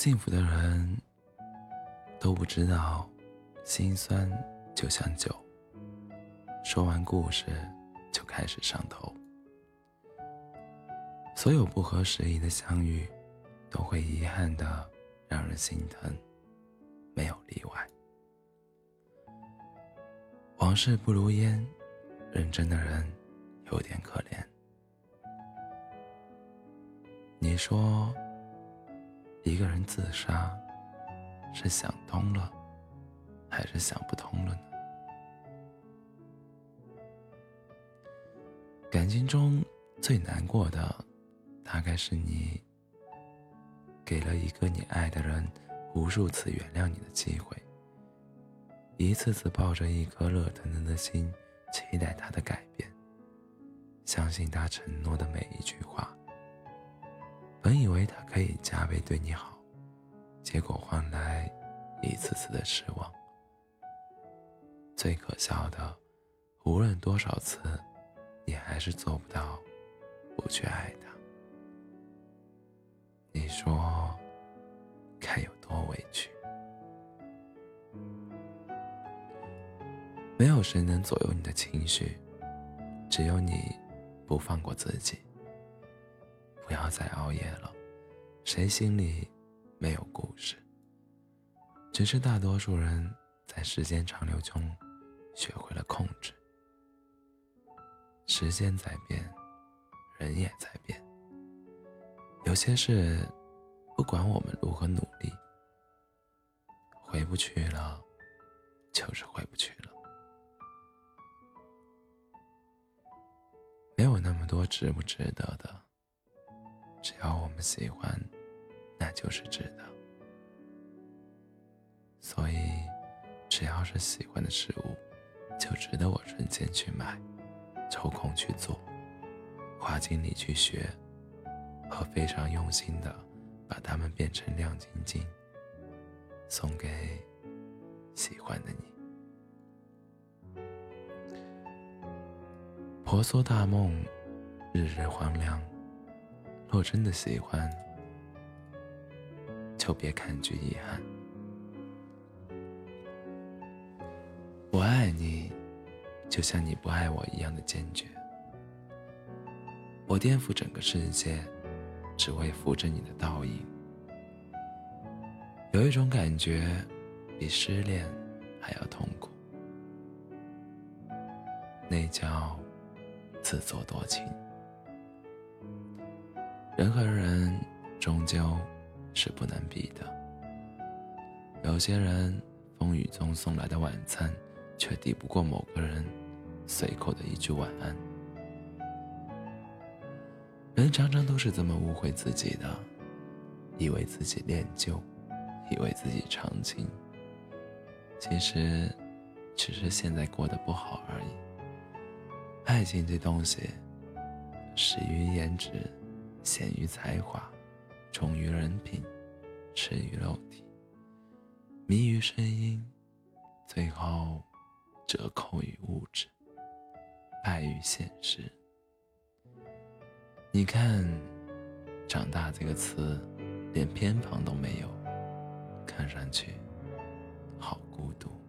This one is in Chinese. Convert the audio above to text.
幸福的人都不知道，心酸就像酒，说完故事就开始上头。所有不合时宜的相遇，都会遗憾的让人心疼，没有例外。往事不如烟，认真的人有点可怜。你说，一个人自杀，是想通了，还是想不通了呢？感情中最难过的，大概是你给了一个你爱的人无数次原谅你的机会，一次次抱着一颗热腾腾的心，期待他的改变，相信他承诺的每一句话。本以为他可以加倍对你好，结果换来一次次的失望。最可笑的，无论多少次，你还是做不到不去爱他。你说该有多委屈？没有谁能左右你的情绪，只有你不放过自己。不要再熬夜了，谁心里没有故事？只是大多数人在时间长流中学会了控制。时间在变，人也在变。有些事，不管我们如何努力，回不去了，就是回不去了。没有那么多值不值得的。只要我们喜欢，那就是值得。所以，只要是喜欢的事物，就值得我存钱去买，抽空去做，花精力去学，和非常用心的把它们变成亮晶晶，送给喜欢的你。婆娑大梦，日日黄粱。若真的喜欢，就别抗拒遗憾。我爱你，就像你不爱我一样的坚决。我颠覆整个世界，只为扶着你的倒影。有一种感觉，比失恋还要痛苦，那叫自作多情。人和人终究是不能比的。有些人风雨中送来的晚餐，却抵不过某个人随口的一句晚安。人常常都是这么误会自己的，以为自己恋旧，以为自己长情，其实只是现在过得不好而已。爱情这东西，始于颜值。显于才华，重于人品，痴于肉体，迷于声音，最后折扣于物质，败于现实。你看，“长大”这个词，连偏旁都没有，看上去好孤独。